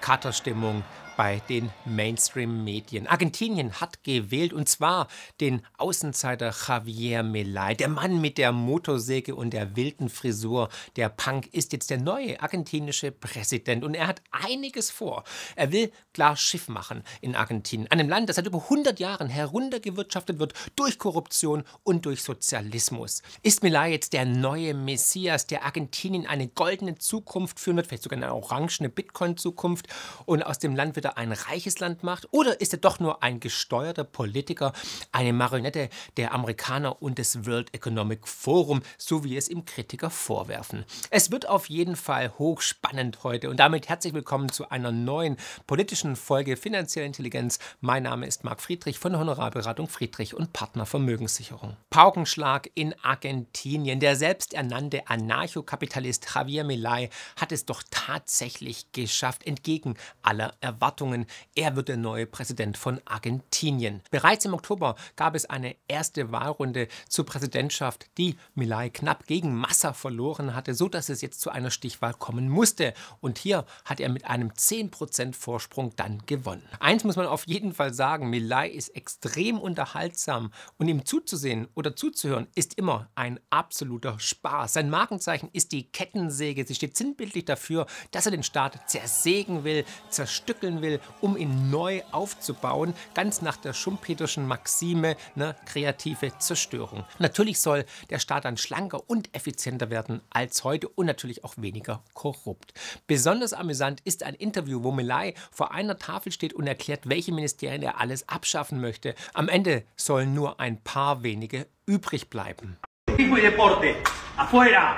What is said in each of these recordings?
Katerstimmung bei den Mainstream-Medien. Argentinien hat gewählt und zwar den Außenseiter Javier Milei. Der Mann mit der Motorsäge und der wilden Frisur, der Punk, ist jetzt der neue argentinische Präsident und er hat einiges vor. Er will klar Schiff machen in Argentinien, einem Land, das seit über 100 Jahren heruntergewirtschaftet wird durch Korruption und durch Sozialismus. Ist Milei jetzt der neue Messias, der Argentinien eine goldene Zukunft führen wird, vielleicht sogar eine orangene Bitcoin-Zukunft und aus dem Land er Hitler ein reiches Land macht? Oder ist er doch nur ein gesteuerter Politiker, eine Marionette der Amerikaner und des World Economic Forum, so wie es ihm Kritiker vorwerfen? Es wird auf jeden Fall hochspannend heute und damit herzlich willkommen zu einer neuen politischen Folge Finanzielle Intelligenz. Mein Name ist Marc Friedrich von der Honorarberatung Friedrich und Partner Vermögenssicherung. Paukenschlag in Argentinien. Der selbsternannte Anarchokapitalist Javier Milei hat es doch tatsächlich geschafft, entgegen aller Erwartungen er wird der neue Präsident von Argentinien. Bereits im Oktober gab es eine erste Wahlrunde zur Präsidentschaft, die Milei knapp gegen Massa verloren hatte, so dass es jetzt zu einer Stichwahl kommen musste. Und hier hat er mit einem 10% Vorsprung dann gewonnen. Eins muss man auf jeden Fall sagen, Milei ist extrem unterhaltsam und ihm zuzusehen oder zuzuhören ist immer ein absoluter Spaß. Sein Markenzeichen ist die Kettensäge. Sie steht sinnbildlich dafür, dass er den Staat zersägen will, zerstückeln will will, um ihn neu aufzubauen, ganz nach der Schumpeterschen Maxime, ne, kreative Zerstörung. Natürlich soll der Staat dann schlanker und effizienter werden als heute und natürlich auch weniger korrupt. Besonders amüsant ist ein Interview, wo Melai vor einer Tafel steht und erklärt, welche Ministerien er alles abschaffen möchte. Am Ende sollen nur ein paar wenige übrig bleiben. Deporte, afuera.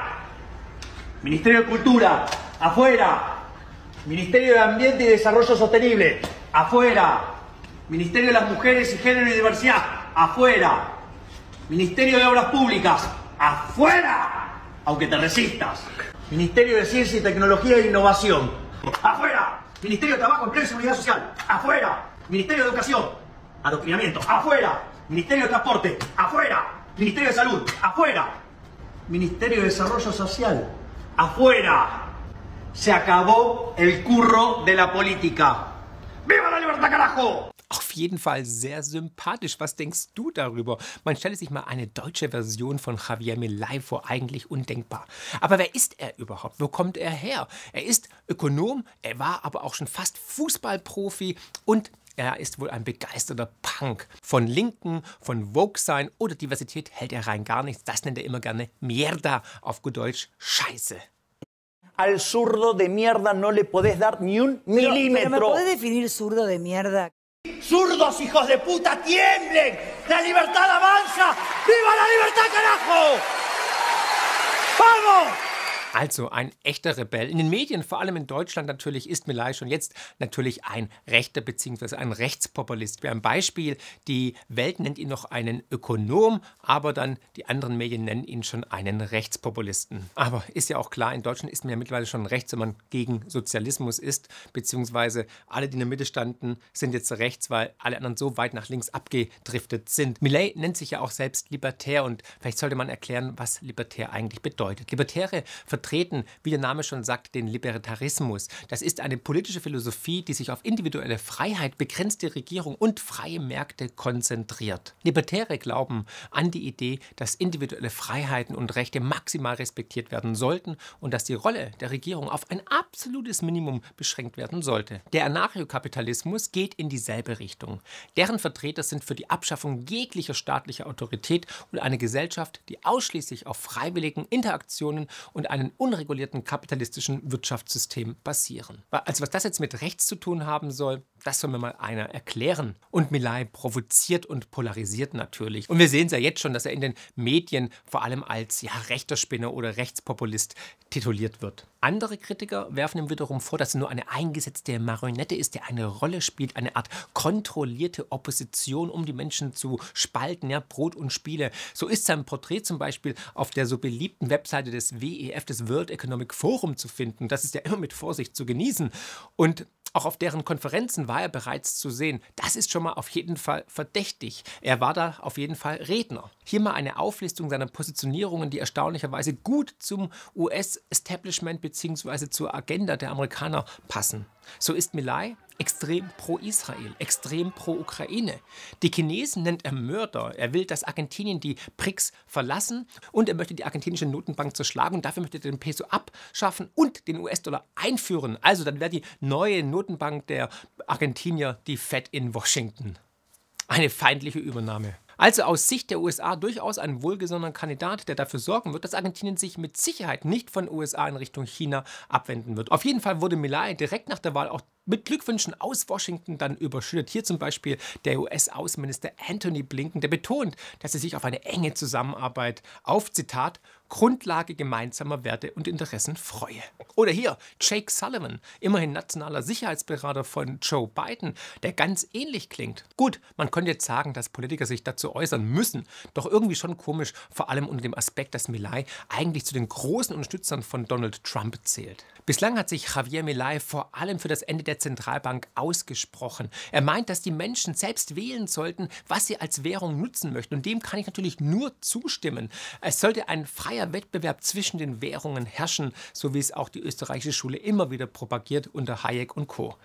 Ministerio de Cultura, afuera. Ministerio de Ambiente y Desarrollo Sostenible, afuera. Ministerio de las Mujeres y Género y Diversidad, afuera. Ministerio de Obras Públicas, afuera. Aunque te resistas. Ministerio de Ciencia y Tecnología e Innovación, afuera. Ministerio de Trabajo, Empleo y Seguridad Social, afuera. Ministerio de Educación, Adoctrinamiento, afuera. Ministerio de Transporte, afuera. Ministerio de Salud, afuera. Ministerio de Desarrollo Social, afuera. Se acabó el curro de la política. ¡Viva la libertad, carajo! Auf jeden Fall sehr sympathisch. Was denkst du darüber? Man stelle sich mal eine deutsche Version von Javier Milei vor, eigentlich undenkbar. Aber wer ist er überhaupt? Wo kommt er her? Er ist Ökonom, er war aber auch schon fast Fußballprofi und er ist wohl ein begeisterter Punk. Von Linken, von Woke-Sein oder Diversität hält er rein gar nichts. Das nennt er immer gerne Mierda, auf gut Deutsch Scheiße. Al zurdo de mierda no le podés dar ni un milímetro. Pero, ¿Me podés definir zurdo de mierda? ¡Zurdos, hijos de puta, tiemblen! ¡La libertad avanza! ¡Viva la libertad, carajo! ¡Vamos! Also ein echter Rebell. In den Medien, vor allem in Deutschland natürlich, ist Milay schon jetzt natürlich ein rechter bzw. ein Rechtspopulist. Wie ein Beispiel, die Welt nennt ihn noch einen Ökonom, aber dann die anderen Medien nennen ihn schon einen Rechtspopulisten. Aber ist ja auch klar, in Deutschland ist man ja mittlerweile schon rechts, wenn man gegen Sozialismus ist, beziehungsweise alle, die in der Mitte standen, sind jetzt rechts, weil alle anderen so weit nach links abgedriftet sind. Millet nennt sich ja auch selbst libertär und vielleicht sollte man erklären, was libertär eigentlich bedeutet. Libertäre vertreten, wie der Name schon sagt, den Libertarismus. Das ist eine politische Philosophie, die sich auf individuelle Freiheit, begrenzte Regierung und freie Märkte konzentriert. Libertäre glauben an die Idee, dass individuelle Freiheiten und Rechte maximal respektiert werden sollten und dass die Rolle der Regierung auf ein absolutes Minimum beschränkt werden sollte. Der Anarchokapitalismus geht in dieselbe Richtung. Deren Vertreter sind für die Abschaffung jeglicher staatlicher Autorität und eine Gesellschaft, die ausschließlich auf freiwilligen Interaktionen und einen unregulierten kapitalistischen Wirtschaftssystem basieren. Also was das jetzt mit rechts zu tun haben soll, Das soll mir mal einer erklären. Und Milay provoziert und polarisiert natürlich. Und wir sehen es ja jetzt schon, dass er in den Medien vor allem als ja, rechter Spinner oder Rechtspopulist tituliert wird. Andere Kritiker werfen ihm wiederum vor, dass er nur eine eingesetzte Marionette ist, der eine Rolle spielt, eine Art kontrollierte Opposition, um die Menschen zu spalten, ja, Brot und Spiele. So ist sein Porträt zum Beispiel auf der so beliebten Webseite des WEF, des World Economic Forum, zu finden. Das ist ja immer mit Vorsicht zu genießen. Und auch auf deren Konferenzen war er bereits zu sehen. Das ist schon mal auf jeden Fall verdächtig. Er war da auf jeden Fall Redner. Hier mal eine Auflistung seiner Positionierungen, die erstaunlicherweise gut zum US-Establishment bzw. zur Agenda der Amerikaner passen. So ist Milay extrem pro Israel, extrem pro Ukraine. Die Chinesen nennt er Mörder. Er will, dass Argentinien die BRICS verlassen und er möchte die argentinische Notenbank zerschlagen und dafür möchte er den Peso abschaffen und den US-Dollar einführen. Also dann wäre die neue Notenbank der Argentinier die Fed in Washington. Eine feindliche Übernahme. Also aus Sicht der USA durchaus ein wohlgesonnener Kandidat, der dafür sorgen wird, dass Argentinien sich mit Sicherheit nicht von USA in Richtung China abwenden wird. Auf jeden Fall wurde Milay direkt nach der Wahl auch mit Glückwünschen aus Washington dann überschüttet. Hier zum Beispiel der US-Außenminister Anthony Blinken, der betont, dass er sich auf eine enge Zusammenarbeit auf, Zitat, Grundlage gemeinsamer Werte und Interessen freue. Oder hier Jake Sullivan, immerhin nationaler Sicherheitsberater von Joe Biden, der ganz ähnlich klingt. Gut, man könnte jetzt sagen, dass Politiker sich dazu äußern müssen, doch irgendwie schon komisch, vor allem unter dem Aspekt, dass Milay eigentlich zu den großen Unterstützern von Donald Trump zählt. Bislang hat sich Javier Milay vor allem für das Ende der Zentralbank ausgesprochen. Er meint, dass die Menschen selbst wählen sollten, was sie als Währung nutzen möchten. Und dem kann ich natürlich nur zustimmen. Es sollte ein freier Wettbewerb zwischen den Währungen herrschen, so wie es auch die österreichische Schule immer wieder propagiert unter Hayek und Co.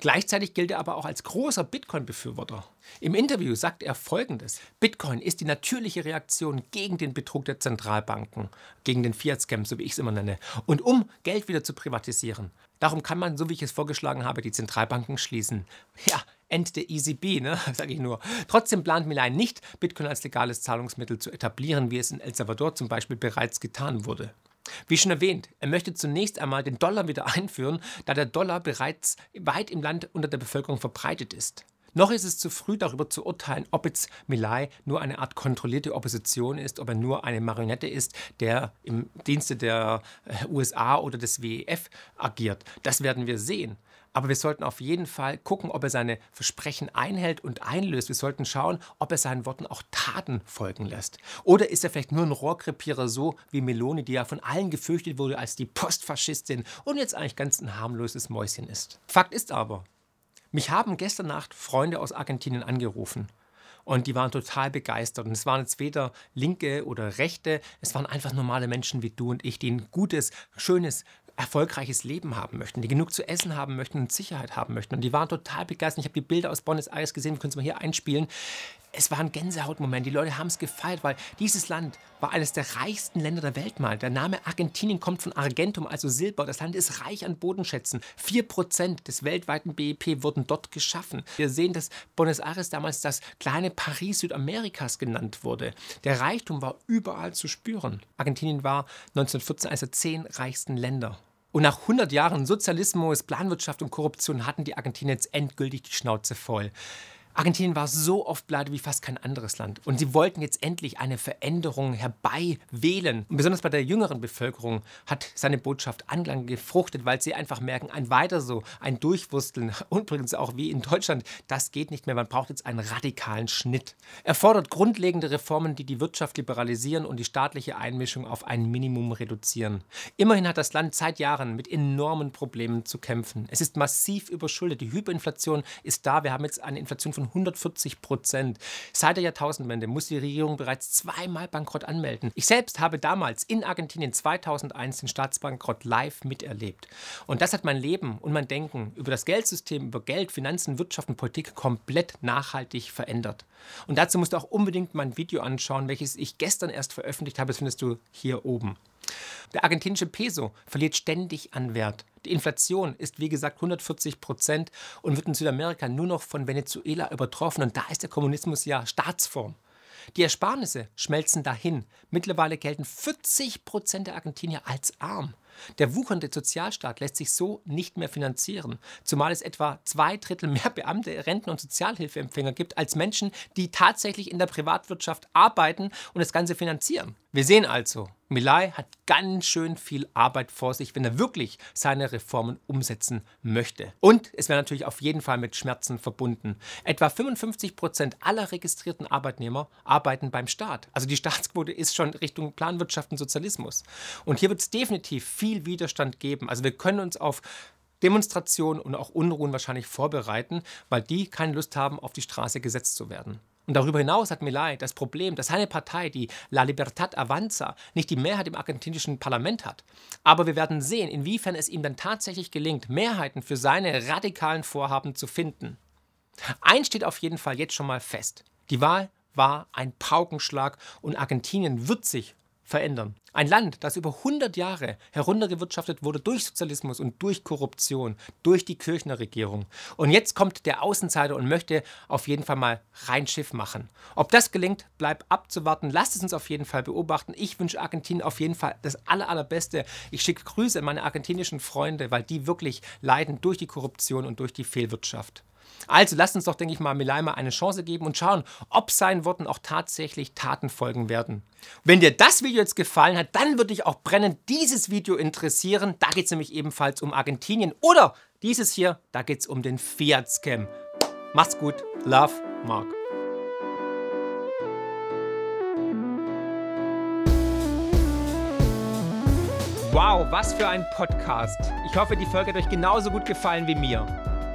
Gleichzeitig gilt er aber auch als großer Bitcoin-Befürworter. Im Interview sagt er Folgendes. Bitcoin ist die natürliche Reaktion gegen den Betrug der Zentralbanken, gegen den Fiat-Scam, so wie ich es immer nenne, und um Geld wieder zu privatisieren. Darum kann man, so wie ich es vorgeschlagen habe, die Zentralbanken schließen. Ja, End der ECB, ne? sage ich nur. Trotzdem plant Milay nicht, Bitcoin als legales Zahlungsmittel zu etablieren, wie es in El Salvador zum Beispiel bereits getan wurde. Wie schon erwähnt, er möchte zunächst einmal den Dollar wieder einführen, da der Dollar bereits weit im Land unter der Bevölkerung verbreitet ist. Noch ist es zu früh darüber zu urteilen, ob jetzt Milay nur eine Art kontrollierte Opposition ist, ob er nur eine Marionette ist, der im Dienste der äh, USA oder des WEF agiert. Das werden wir sehen. Aber wir sollten auf jeden Fall gucken, ob er seine Versprechen einhält und einlöst. Wir sollten schauen, ob er seinen Worten auch Taten folgen lässt. Oder ist er vielleicht nur ein Rohrkrepierer, so wie Meloni, die ja von allen gefürchtet wurde als die Postfaschistin und jetzt eigentlich ganz ein harmloses Mäuschen ist. Fakt ist aber, mich haben gestern Nacht Freunde aus Argentinien angerufen. Und die waren total begeistert. Und es waren jetzt weder Linke oder Rechte, es waren einfach normale Menschen wie du und ich, die ein gutes, schönes, erfolgreiches Leben haben möchten, die genug zu essen haben möchten und Sicherheit haben möchten. Und die waren total begeistert. Ich habe die Bilder aus Buenos Aires gesehen, wir können es mal hier einspielen es war ein Gänsehautmoment. Die Leute haben es gefeiert, weil dieses Land war eines der reichsten Länder der Welt mal. Der Name Argentinien kommt von Argentum, also Silber. Das Land ist reich an Bodenschätzen. Vier Prozent des weltweiten BIP wurden dort geschaffen. Wir sehen, dass Buenos Aires damals das kleine Paris Südamerikas genannt wurde. Der Reichtum war überall zu spüren. Argentinien war 1914 eines der zehn reichsten Länder. Und nach 100 Jahren Sozialismus, Planwirtschaft und Korruption hatten die Argentinier jetzt endgültig die Schnauze voll. Argentinien war so oft pleite wie fast kein anderes Land. Und sie wollten jetzt endlich eine Veränderung herbeiwählen. Und besonders bei der jüngeren Bevölkerung hat seine Botschaft Anklang gefruchtet, weil sie einfach merken, ein weiter so, ein Durchwursteln, übrigens auch wie in Deutschland, das geht nicht mehr. Man braucht jetzt einen radikalen Schnitt. Er fordert grundlegende Reformen, die die Wirtschaft liberalisieren und die staatliche Einmischung auf ein Minimum reduzieren. Immerhin hat das Land seit Jahren mit enormen Problemen zu kämpfen. Es ist massiv überschuldet. Die Hyperinflation ist da. Wir haben jetzt eine Inflation von von 140 Prozent. Seit der Jahrtausendwende muss die Regierung bereits zweimal Bankrott anmelden. Ich selbst habe damals in Argentinien 2001 den Staatsbankrott live miterlebt. Und das hat mein Leben und mein Denken über das Geldsystem, über Geld, Finanzen, Wirtschaft und Politik komplett nachhaltig verändert. Und dazu musst du auch unbedingt mein Video anschauen, welches ich gestern erst veröffentlicht habe. Das findest du hier oben. Der argentinische Peso verliert ständig an Wert. Die Inflation ist wie gesagt 140 Prozent und wird in Südamerika nur noch von Venezuela übertroffen. Und da ist der Kommunismus ja Staatsform. Die Ersparnisse schmelzen dahin. Mittlerweile gelten 40 Prozent der Argentinier als arm. Der wuchernde Sozialstaat lässt sich so nicht mehr finanzieren, zumal es etwa zwei Drittel mehr Beamte, Renten- und Sozialhilfeempfänger gibt als Menschen, die tatsächlich in der Privatwirtschaft arbeiten und das Ganze finanzieren. Wir sehen also, Milay hat ganz schön viel Arbeit vor sich, wenn er wirklich seine Reformen umsetzen möchte. Und es wäre natürlich auf jeden Fall mit Schmerzen verbunden. Etwa 55 Prozent aller registrierten Arbeitnehmer arbeiten beim Staat. Also die Staatsquote ist schon Richtung Planwirtschaft und Sozialismus. Und hier wird es definitiv viel Widerstand geben. Also wir können uns auf Demonstrationen und auch Unruhen wahrscheinlich vorbereiten, weil die keine Lust haben, auf die Straße gesetzt zu werden. Und darüber hinaus hat Milay das Problem, dass seine Partei, die La Libertad Avanza, nicht die Mehrheit im argentinischen Parlament hat. Aber wir werden sehen, inwiefern es ihm dann tatsächlich gelingt, Mehrheiten für seine radikalen Vorhaben zu finden. Eins steht auf jeden Fall jetzt schon mal fest. Die Wahl war ein Paukenschlag und Argentinien wird sich verändern. Ein Land, das über 100 Jahre heruntergewirtschaftet wurde durch Sozialismus und durch Korruption, durch die Kirchnerregierung. Und jetzt kommt der Außenseiter und möchte auf jeden Fall mal rein Schiff machen. Ob das gelingt, bleibt abzuwarten. Lasst es uns auf jeden Fall beobachten. Ich wünsche Argentinien auf jeden Fall das aller, allerbeste. Ich schicke Grüße an meine argentinischen Freunde, weil die wirklich leiden durch die Korruption und durch die Fehlwirtschaft. Also lasst uns doch, denke ich mal, Milaima eine Chance geben und schauen, ob seinen Worten auch tatsächlich Taten folgen werden. Wenn dir das Video jetzt gefallen hat, dann würde ich auch brennend dieses Video interessieren. Da geht es nämlich ebenfalls um Argentinien. Oder dieses hier, da geht es um den Fiat-Scam. Macht's gut. Love, Mark. Wow, was für ein Podcast. Ich hoffe, die Folge hat euch genauso gut gefallen wie mir.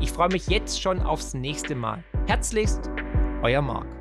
Ich freue mich jetzt schon aufs nächste Mal. Herzlichst, euer Marc.